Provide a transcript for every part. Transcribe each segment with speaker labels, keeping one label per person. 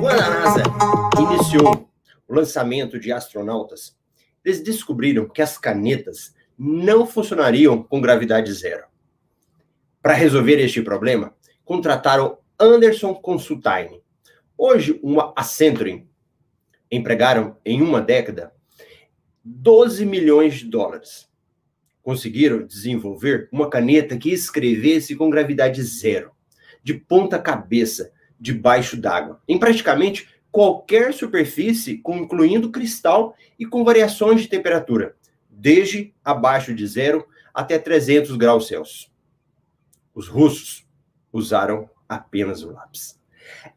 Speaker 1: Quando a NASA iniciou o lançamento de astronautas, eles descobriram que as canetas não funcionariam com gravidade zero. Para resolver este problema, contrataram Anderson Consultine. Hoje, uma Accenture empregaram em uma década 12 milhões de dólares. Conseguiram desenvolver uma caneta que escrevesse com gravidade zero, de ponta cabeça, debaixo d'água, em praticamente qualquer superfície, incluindo cristal e com variações de temperatura, desde abaixo de zero até 300 graus Celsius. Os russos usaram apenas o lápis.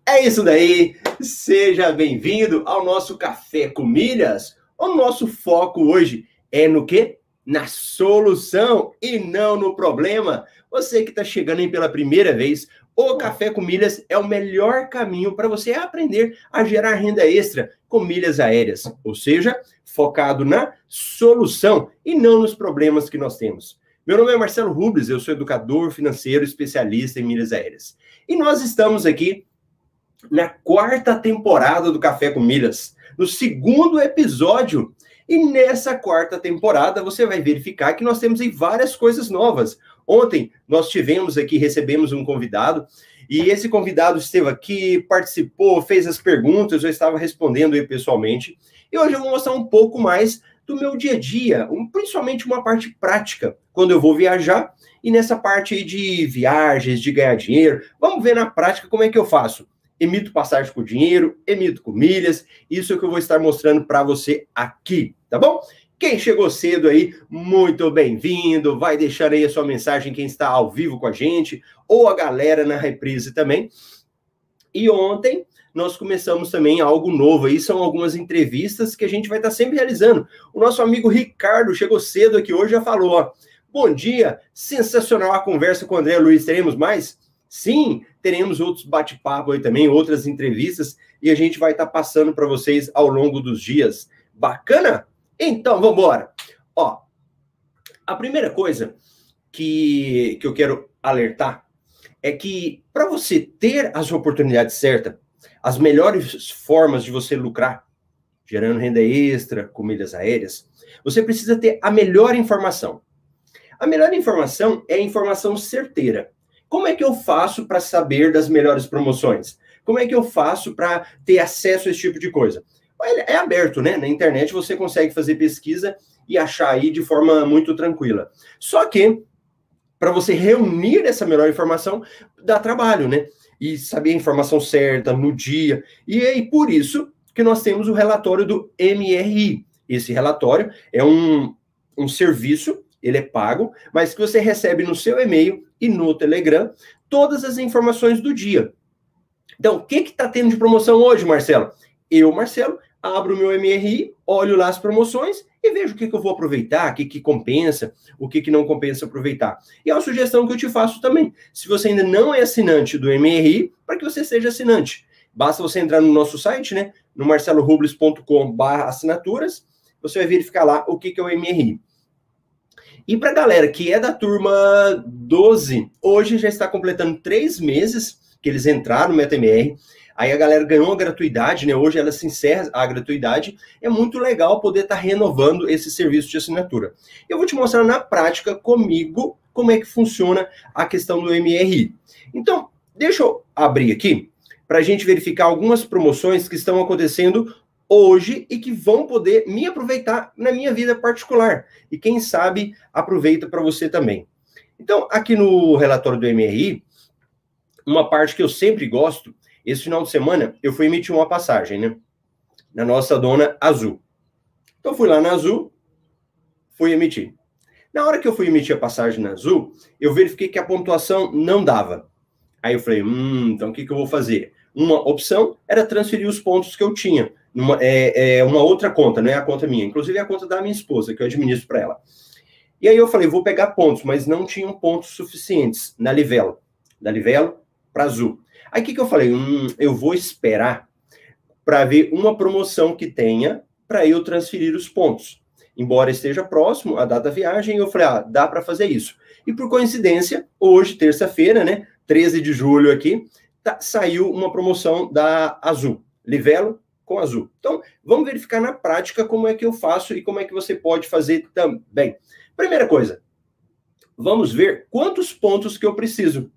Speaker 1: É isso daí. Seja bem-vindo ao nosso Café com Milhas. O nosso foco hoje é no quê? Na solução e não no problema. Você que está chegando aí pela primeira vez, o Café com Milhas é o melhor caminho para você aprender a gerar renda extra com milhas aéreas, ou seja, focado na solução e não nos problemas que nós temos. Meu nome é Marcelo Rubles, eu sou educador financeiro especialista em milhas aéreas. E nós estamos aqui na quarta temporada do Café com Milhas, no segundo episódio. E nessa quarta temporada você vai verificar que nós temos aí várias coisas novas. Ontem nós tivemos aqui, recebemos um convidado, e esse convidado esteve aqui, participou, fez as perguntas, eu estava respondendo aí pessoalmente. E hoje eu vou mostrar um pouco mais do meu dia a dia, principalmente uma parte prática, quando eu vou viajar, e nessa parte aí de viagens, de ganhar dinheiro. Vamos ver na prática como é que eu faço. Emito passagem com dinheiro, emito com milhas, isso é o que eu vou estar mostrando para você aqui, tá bom? Quem chegou cedo aí, muito bem-vindo. Vai deixar aí a sua mensagem quem está ao vivo com a gente, ou a galera na reprise também. E ontem nós começamos também algo novo aí, são algumas entrevistas que a gente vai estar sempre realizando. O nosso amigo Ricardo chegou cedo aqui hoje, já falou, ó, bom dia, sensacional a conversa com o André Luiz, teremos mais? Sim, teremos outros bate-papo aí também, outras entrevistas, e a gente vai estar passando para vocês ao longo dos dias. Bacana? Então, vamos embora. Ó, a primeira coisa que, que eu quero alertar é que para você ter as oportunidades certas, as melhores formas de você lucrar, gerando renda extra com milhas aéreas, você precisa ter a melhor informação. A melhor informação é a informação certeira. Como é que eu faço para saber das melhores promoções? Como é que eu faço para ter acesso a esse tipo de coisa? é aberto, né? Na internet você consegue fazer pesquisa e achar aí de forma muito tranquila. Só que, para você reunir essa melhor informação, dá trabalho, né? E saber a informação certa no dia. E aí, por isso que nós temos o relatório do MRI. Esse relatório é um, um serviço, ele é pago, mas que você recebe no seu e-mail e no Telegram todas as informações do dia. Então, o que está tendo de promoção hoje, Marcelo? Eu, Marcelo, abro o meu MRI, olho lá as promoções e vejo o que, que eu vou aproveitar, o que, que compensa, o que, que não compensa aproveitar. E é uma sugestão que eu te faço também. Se você ainda não é assinante do MRI, para que você seja assinante. Basta você entrar no nosso site, né? No marcelorubles.com.br assinaturas, você vai verificar lá o que, que é o MRI. E para a galera que é da turma 12, hoje já está completando três meses que eles entraram no MetaMR. Aí a galera ganhou a gratuidade, né? Hoje ela se encerra a gratuidade. É muito legal poder estar tá renovando esse serviço de assinatura. Eu vou te mostrar na prática comigo como é que funciona a questão do MRI. Então, deixa eu abrir aqui para a gente verificar algumas promoções que estão acontecendo hoje e que vão poder me aproveitar na minha vida particular. E quem sabe aproveita para você também. Então, aqui no relatório do MRI, uma parte que eu sempre gosto esse final de semana, eu fui emitir uma passagem, né? Na nossa dona Azul. Então, fui lá na Azul, fui emitir. Na hora que eu fui emitir a passagem na Azul, eu verifiquei que a pontuação não dava. Aí eu falei, hum, então o que, que eu vou fazer? Uma opção era transferir os pontos que eu tinha numa é, é, uma outra conta, não é a conta minha. Inclusive é a conta da minha esposa, que eu administro para ela. E aí eu falei, vou pegar pontos, mas não tinham pontos suficientes na Livelo. da Livelo para Azul. Aí o que, que eu falei? Hum, eu vou esperar para ver uma promoção que tenha para eu transferir os pontos. Embora esteja próximo a data da viagem, eu falei, ah, dá para fazer isso. E por coincidência, hoje, terça-feira, né, 13 de julho aqui, tá, saiu uma promoção da Azul, Livelo com Azul. Então, vamos verificar na prática como é que eu faço e como é que você pode fazer também. Primeira coisa, vamos ver quantos pontos que eu preciso.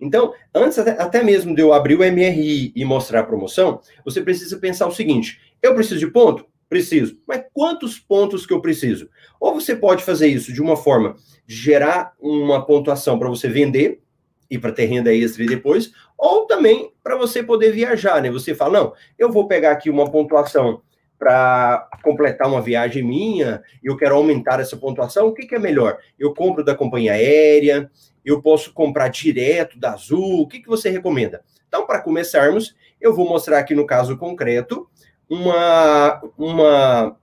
Speaker 1: Então, antes até, até, mesmo de eu abrir o MRI e mostrar a promoção, você precisa pensar o seguinte: eu preciso de ponto? Preciso. Mas quantos pontos que eu preciso? Ou você pode fazer isso de uma forma de gerar uma pontuação para você vender e para ter renda extra depois, ou também para você poder viajar, né? Você fala, não, eu vou pegar aqui uma pontuação para completar uma viagem minha, eu quero aumentar essa pontuação, o que, que, é melhor? Eu compro da companhia aérea, eu posso comprar direto da Azul, o que, que você recomenda? Então, para começarmos, eu vou mostrar aqui no caso concreto uma, uma,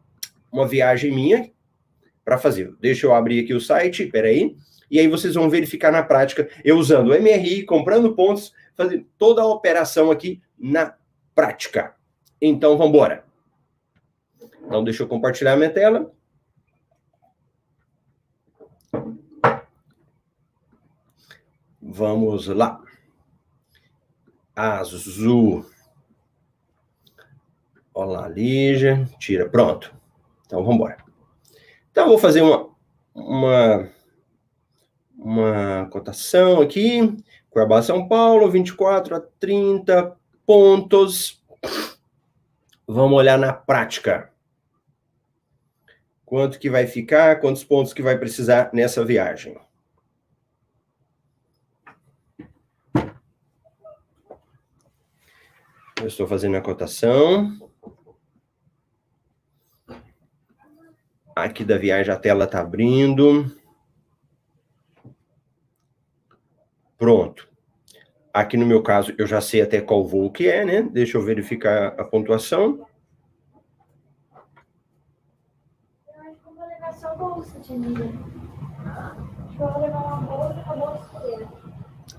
Speaker 1: uma viagem minha para fazer. Deixa eu abrir aqui o site, peraí, e aí vocês vão verificar na prática, eu usando o MRI, comprando pontos, fazendo toda a operação aqui na prática. Então, vamos embora. Então, deixa eu compartilhar minha tela. Vamos lá. Azul. Olá, Lígia. Tira. Pronto. Então, vamos embora. Então, vou fazer uma, uma, uma cotação aqui. Cuiabá, São Paulo, 24 a 30 pontos. Vamos olhar na prática quanto que vai ficar, quantos pontos que vai precisar nessa viagem. Eu estou fazendo a cotação. Aqui da viagem a tela está abrindo. Pronto. Aqui no meu caso, eu já sei até qual voo que é, né? Deixa eu verificar a pontuação.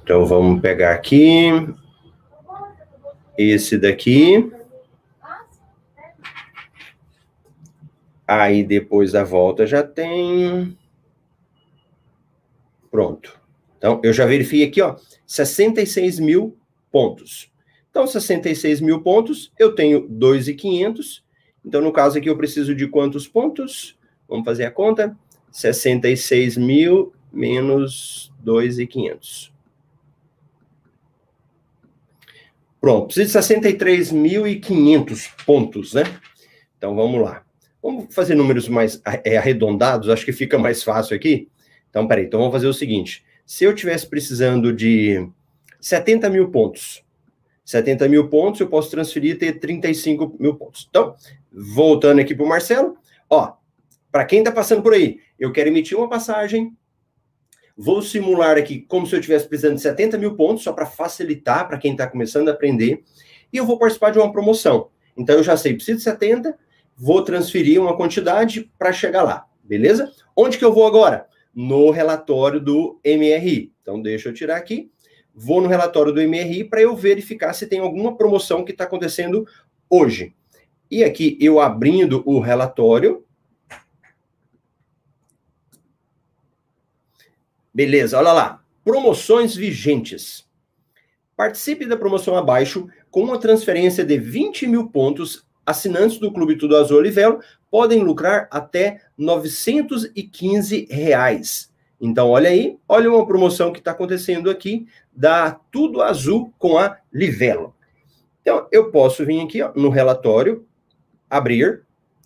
Speaker 1: Então vamos pegar aqui esse daqui. Aí depois da volta já tem. Pronto. Então eu já verifiquei aqui, ó, 66 mil pontos. Então, 66 mil pontos, eu tenho 2,500. Então, no caso aqui, eu preciso de quantos pontos? Vamos fazer a conta? 66 mil menos 2,500. Pronto, preciso de 63.500 pontos, né? Então, vamos lá. Vamos fazer números mais é, arredondados, acho que fica mais fácil aqui. Então, peraí, então vamos fazer o seguinte. Se eu tivesse precisando de 70 mil pontos, 70 mil pontos, eu posso transferir e ter 35 mil pontos. Então, voltando aqui para o Marcelo, ó, para quem está passando por aí, eu quero emitir uma passagem, vou simular aqui como se eu estivesse precisando de 70 mil pontos, só para facilitar para quem está começando a aprender, e eu vou participar de uma promoção. Então eu já sei, preciso de 70, vou transferir uma quantidade para chegar lá, beleza? Onde que eu vou agora? No relatório do MRI. Então deixa eu tirar aqui. Vou no relatório do MRI para eu verificar se tem alguma promoção que está acontecendo hoje. E aqui eu abrindo o relatório, Beleza, olha lá. Promoções vigentes. Participe da promoção abaixo com uma transferência de 20 mil pontos. Assinantes do Clube Tudo Azul Olivelo podem lucrar até 915 reais. Então, olha aí, olha uma promoção que está acontecendo aqui da Tudo Azul com a Livelo. Então, eu posso vir aqui ó, no relatório, abrir.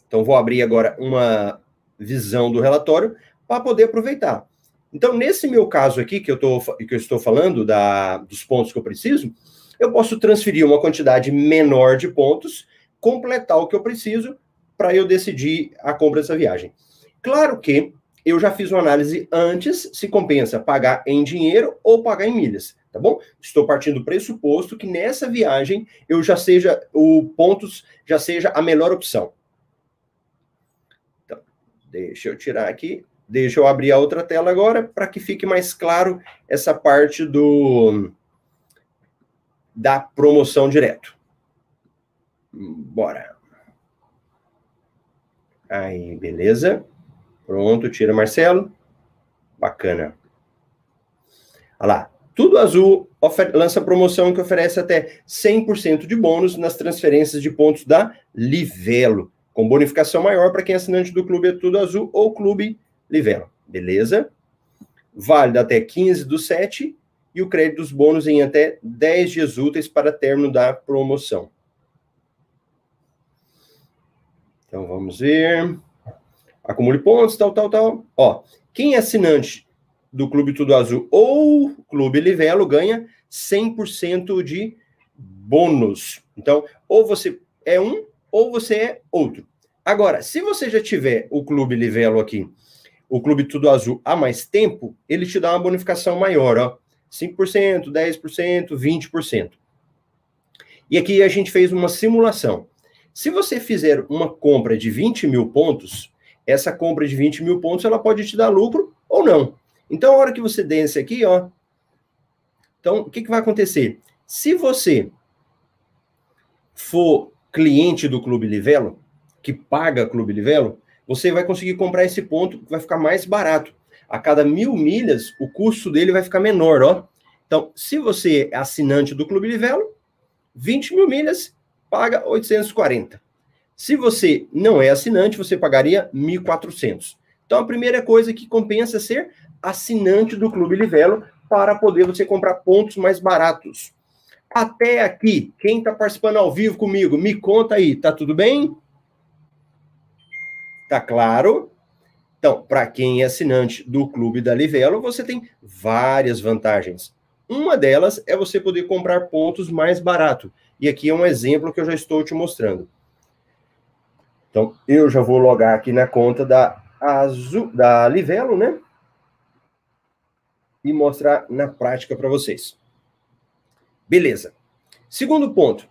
Speaker 1: Então, vou abrir agora uma visão do relatório para poder aproveitar. Então, nesse meu caso aqui, que eu, tô, que eu estou falando da, dos pontos que eu preciso, eu posso transferir uma quantidade menor de pontos, completar o que eu preciso para eu decidir a compra dessa viagem. Claro que eu já fiz uma análise antes se compensa pagar em dinheiro ou pagar em milhas, tá bom? Estou partindo do pressuposto que nessa viagem eu já seja o pontos já seja a melhor opção. Então, deixa eu tirar aqui Deixa eu abrir a outra tela agora para que fique mais claro essa parte do, da promoção direto. Bora. Aí, beleza. Pronto, tira Marcelo. Bacana. Olha lá. Tudo Azul lança promoção que oferece até 100% de bônus nas transferências de pontos da Livelo, com bonificação maior para quem é assinante do Clube é Tudo Azul ou Clube Livelo. Beleza? Válido até 15 do 7 e o crédito dos bônus em até 10 dias úteis para término da promoção. Então vamos ver. Acumule pontos, tal, tal, tal. Ó, quem é assinante do Clube Tudo Azul ou Clube Livelo ganha 100% de bônus. Então, ou você é um ou você é outro. Agora, se você já tiver o Clube Livelo aqui, o Clube Tudo Azul há mais tempo, ele te dá uma bonificação maior, ó. 5%, 10%, 20%. E aqui a gente fez uma simulação. Se você fizer uma compra de 20 mil pontos, essa compra de 20 mil pontos ela pode te dar lucro ou não. Então, a hora que você desce aqui, ó. Então, o que, que vai acontecer? Se você for cliente do Clube Livelo, que paga Clube Livelo, você vai conseguir comprar esse ponto vai ficar mais barato. A cada mil milhas, o custo dele vai ficar menor, ó. Então, se você é assinante do Clube Livelo, 20 mil milhas, paga 840. Se você não é assinante, você pagaria 1.400. Então, a primeira coisa que compensa é ser assinante do Clube Livelo para poder você comprar pontos mais baratos. Até aqui, quem está participando ao vivo comigo, me conta aí, tá tudo bem? Tá claro? Então, para quem é assinante do Clube da Livelo, você tem várias vantagens. Uma delas é você poder comprar pontos mais barato. E aqui é um exemplo que eu já estou te mostrando. Então, eu já vou logar aqui na conta da Azul, da Livelo, né? e mostrar na prática para vocês. Beleza. Segundo ponto,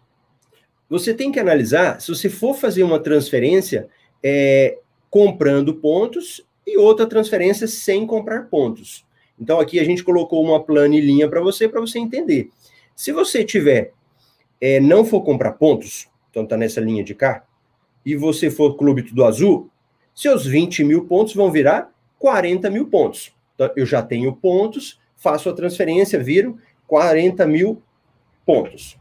Speaker 1: você tem que analisar se você for fazer uma transferência é, comprando pontos e outra transferência sem comprar pontos. Então aqui a gente colocou uma planilhinha para você para você entender. Se você tiver é, não for comprar pontos, então tá nessa linha de cá, e você for clube tudo azul, seus 20 mil pontos vão virar 40 mil pontos. Então, eu já tenho pontos, faço a transferência, viro 40 mil pontos.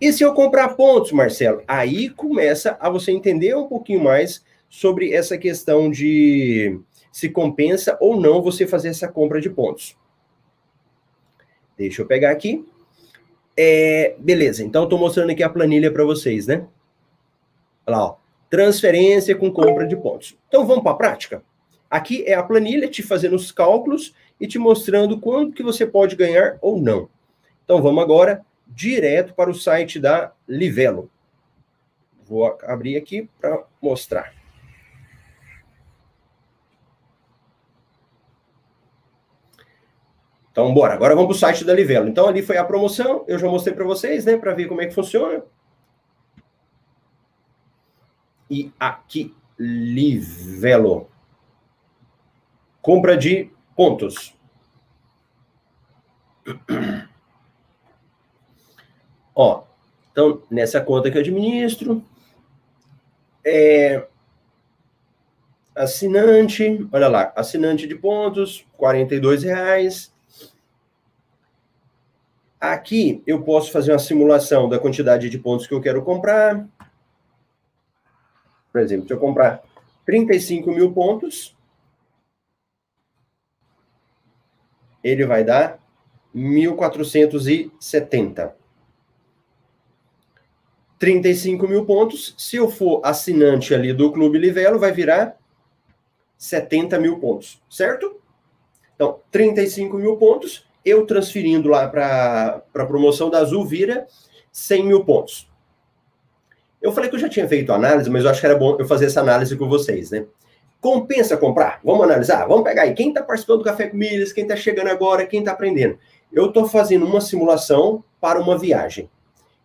Speaker 1: E se eu comprar pontos, Marcelo? Aí começa a você entender um pouquinho mais sobre essa questão de se compensa ou não você fazer essa compra de pontos. Deixa eu pegar aqui. É, beleza, então estou mostrando aqui a planilha para vocês, né? Olha lá, ó, transferência com compra de pontos. Então vamos para a prática? Aqui é a planilha te fazendo os cálculos e te mostrando quanto que você pode ganhar ou não. Então vamos agora direto para o site da Livelo. Vou abrir aqui para mostrar. Então, bora. Agora vamos para o site da Livelo. Então, ali foi a promoção. Eu já mostrei para vocês, né? Para ver como é que funciona. E aqui, Livelo. Compra de pontos. Ó, então, nessa conta que eu administro, é, assinante, olha lá, assinante de pontos, R$ reais. Aqui eu posso fazer uma simulação da quantidade de pontos que eu quero comprar. Por exemplo, se eu comprar 35 mil pontos, ele vai dar 1.470. 35 mil pontos. Se eu for assinante ali do Clube Livelo, vai virar 70 mil pontos, certo? Então, 35 mil pontos, eu transferindo lá para a promoção da Azul, vira 100 mil pontos. Eu falei que eu já tinha feito análise, mas eu acho que era bom eu fazer essa análise com vocês, né? Compensa comprar? Vamos analisar? Vamos pegar aí. Quem está participando do Café com Milhas, quem está chegando agora, quem está aprendendo. Eu estou fazendo uma simulação para uma viagem.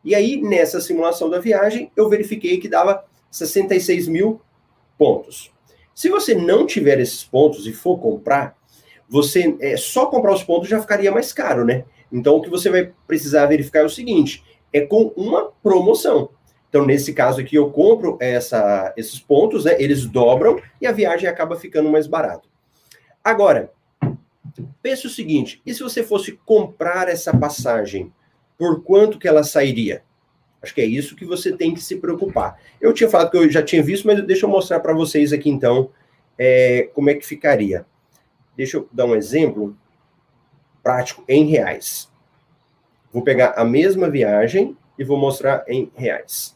Speaker 1: E aí, nessa simulação da viagem, eu verifiquei que dava 66 mil pontos. Se você não tiver esses pontos e for comprar, você é, só comprar os pontos já ficaria mais caro, né? Então, o que você vai precisar verificar é o seguinte: é com uma promoção. Então, nesse caso aqui, eu compro essa, esses pontos, né? Eles dobram e a viagem acaba ficando mais barato. Agora, pense o seguinte: e se você fosse comprar essa passagem, por quanto que ela sairia? Acho que é isso que você tem que se preocupar. Eu tinha falado que eu já tinha visto, mas deixa eu mostrar para vocês aqui então é, como é que ficaria. Deixa eu dar um exemplo prático em reais. Vou pegar a mesma viagem e vou mostrar em reais.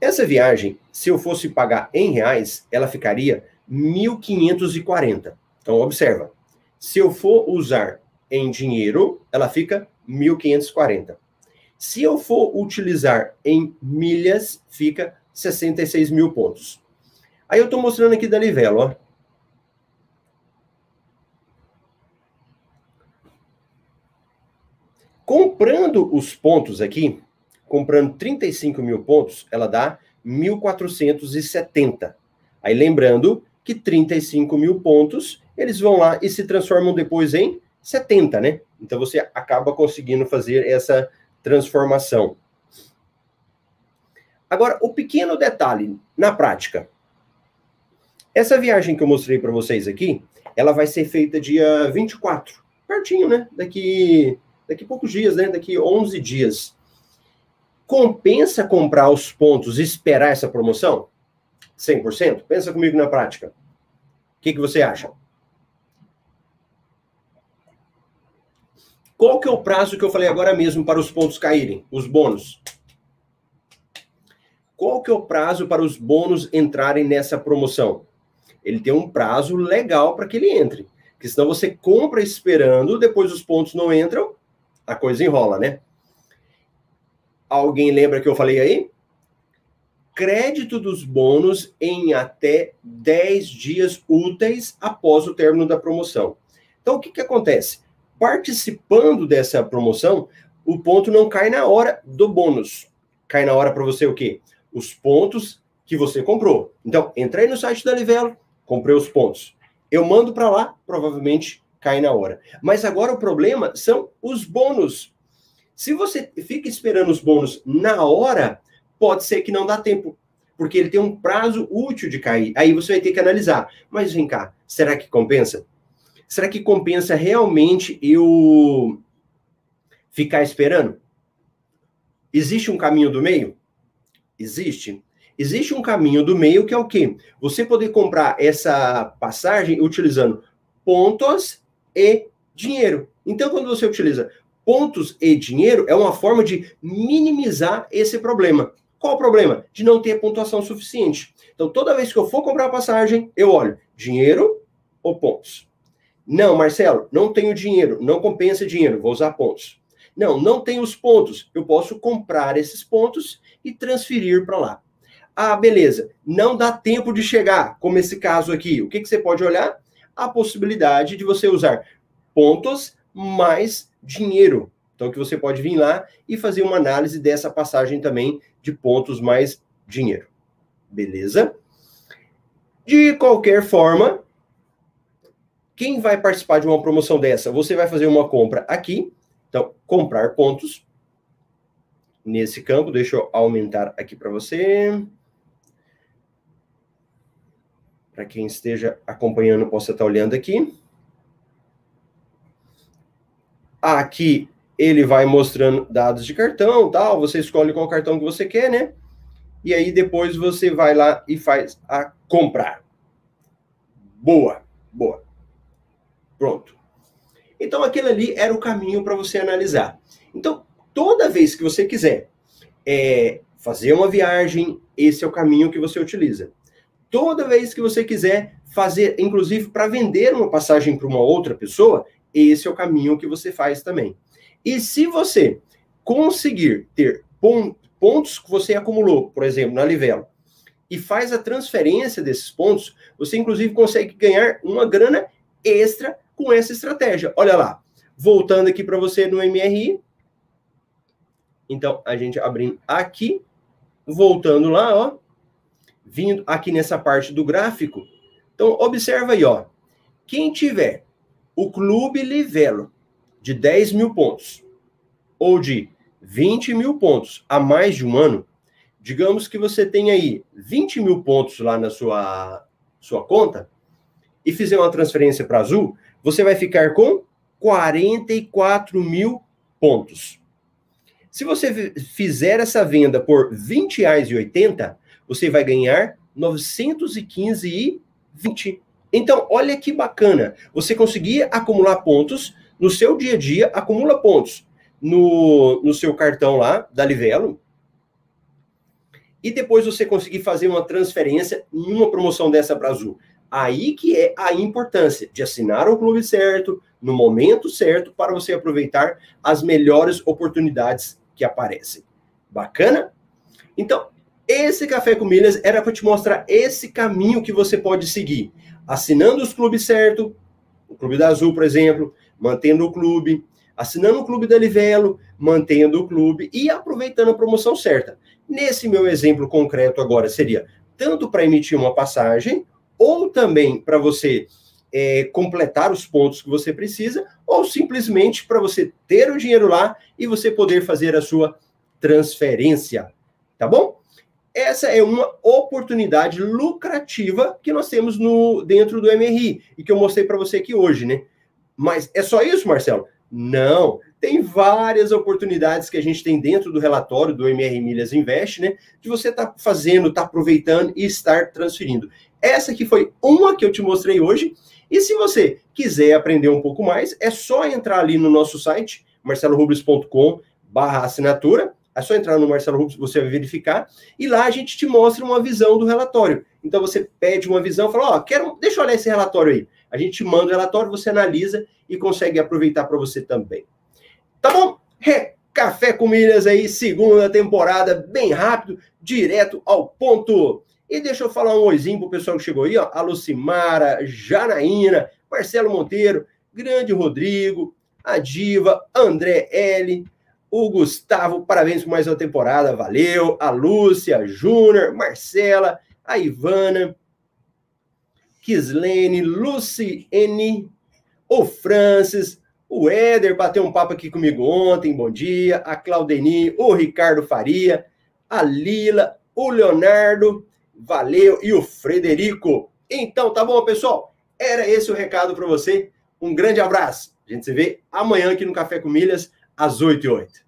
Speaker 1: Essa viagem, se eu fosse pagar em reais, ela ficaria 1.540. Então, observa. Se eu for usar em dinheiro, ela fica 1.540. Se eu for utilizar em milhas, fica 66 mil pontos. Aí eu estou mostrando aqui da Livelo, ó. Comprando os pontos aqui, comprando 35 mil pontos, ela dá 1.470. Aí lembrando que 35 mil pontos, eles vão lá e se transformam depois em 70, né? Então você acaba conseguindo fazer essa transformação. Agora, o pequeno detalhe na prática. Essa viagem que eu mostrei para vocês aqui, ela vai ser feita dia 24, pertinho, né? Daqui daqui poucos dias, né? Daqui 11 dias. Compensa comprar os pontos e esperar essa promoção? 100%? Pensa comigo na prática. O que, que você acha? Qual que é o prazo que eu falei agora mesmo para os pontos caírem, os bônus? Qual que é o prazo para os bônus entrarem nessa promoção? Ele tem um prazo legal para que ele entre. Porque senão você compra esperando, depois os pontos não entram, a coisa enrola, né? Alguém lembra que eu falei aí? Crédito dos bônus em até 10 dias úteis após o término da promoção. Então, o que, que acontece? participando dessa promoção, o ponto não cai na hora do bônus. Cai na hora para você o quê? Os pontos que você comprou. Então, entrei no site da Livelo, comprei os pontos. Eu mando para lá, provavelmente cai na hora. Mas agora o problema são os bônus. Se você fica esperando os bônus na hora, pode ser que não dá tempo, porque ele tem um prazo útil de cair. Aí você vai ter que analisar. Mas vem cá, será que compensa? Será que compensa realmente eu ficar esperando? Existe um caminho do meio? Existe. Existe um caminho do meio que é o quê? Você poder comprar essa passagem utilizando pontos e dinheiro. Então, quando você utiliza pontos e dinheiro, é uma forma de minimizar esse problema. Qual o problema? De não ter pontuação suficiente. Então, toda vez que eu for comprar passagem, eu olho dinheiro ou pontos. Não, Marcelo, não tenho dinheiro, não compensa dinheiro, vou usar pontos. Não, não tenho os pontos, eu posso comprar esses pontos e transferir para lá. Ah, beleza, não dá tempo de chegar, como esse caso aqui. O que, que você pode olhar? A possibilidade de você usar pontos mais dinheiro. Então, que você pode vir lá e fazer uma análise dessa passagem também de pontos mais dinheiro. Beleza? De qualquer forma, quem vai participar de uma promoção dessa? Você vai fazer uma compra aqui. Então, comprar pontos. Nesse campo, deixa eu aumentar aqui para você. Para quem esteja acompanhando, possa estar olhando aqui. Aqui ele vai mostrando dados de cartão, tal. Você escolhe qual cartão que você quer, né? E aí depois você vai lá e faz a comprar. Boa, boa. Pronto. Então, aquele ali era o caminho para você analisar. Então, toda vez que você quiser é, fazer uma viagem, esse é o caminho que você utiliza. Toda vez que você quiser fazer, inclusive para vender uma passagem para uma outra pessoa, esse é o caminho que você faz também. E se você conseguir ter pontos que você acumulou, por exemplo, na Livelo, e faz a transferência desses pontos, você inclusive consegue ganhar uma grana extra com essa estratégia. Olha lá, voltando aqui para você no MRI. Então, a gente abrindo aqui, voltando lá, ó, vindo aqui nessa parte do gráfico. Então, observa aí, ó. Quem tiver o Clube Livelo de 10 mil pontos ou de 20 mil pontos a mais de um ano, digamos que você tem aí 20 mil pontos lá na sua, sua conta e fizer uma transferência para Azul, você vai ficar com 44 mil pontos. Se você fizer essa venda por R$ 20,80, você vai ganhar 915,20. Então, olha que bacana. Você conseguir acumular pontos no seu dia a dia, acumula pontos no, no seu cartão lá da Livelo. E depois você conseguir fazer uma transferência em uma promoção dessa para Azul. Aí que é a importância de assinar o clube certo, no momento certo, para você aproveitar as melhores oportunidades que aparecem. Bacana? Então, esse Café com Milhas era para te mostrar esse caminho que você pode seguir. Assinando os clubes certo, o Clube da Azul, por exemplo, mantendo o clube, assinando o Clube da Livelo, mantendo o clube e aproveitando a promoção certa. Nesse meu exemplo concreto agora seria tanto para emitir uma passagem ou também para você é, completar os pontos que você precisa, ou simplesmente para você ter o dinheiro lá e você poder fazer a sua transferência. Tá bom? Essa é uma oportunidade lucrativa que nós temos no dentro do MRI e que eu mostrei para você aqui hoje, né? Mas é só isso, Marcelo? Não. Tem várias oportunidades que a gente tem dentro do relatório do MR Milhas Invest, né? De você estar tá fazendo, estar tá aproveitando e estar transferindo. Essa aqui foi uma que eu te mostrei hoje. E se você quiser aprender um pouco mais, é só entrar ali no nosso site, marcelorubles.com barra assinatura. É só entrar no Marcelo Rubens, você vai verificar, e lá a gente te mostra uma visão do relatório. Então você pede uma visão, fala, ó, oh, quero, deixa eu olhar esse relatório aí. A gente manda o relatório, você analisa e consegue aproveitar para você também. Tá bom? É, Café com Milhas aí, segunda temporada, bem rápido, direto ao ponto. E deixa eu falar um oizinho pro pessoal que chegou aí, ó. A Lucimara, Janaína, Marcelo Monteiro, Grande Rodrigo, a Diva, André L, o Gustavo, parabéns por mais uma temporada, valeu. A Lúcia, Júnior, Marcela, a Ivana, Kislene, Luciene, o Francis, o Éder bateu um papo aqui comigo ontem, bom dia. A Claudeni, o Ricardo Faria, a Lila, o Leonardo, valeu, e o Frederico. Então, tá bom, pessoal? Era esse o recado para você. Um grande abraço. A gente se vê amanhã aqui no Café com Milhas, às 8 e 8.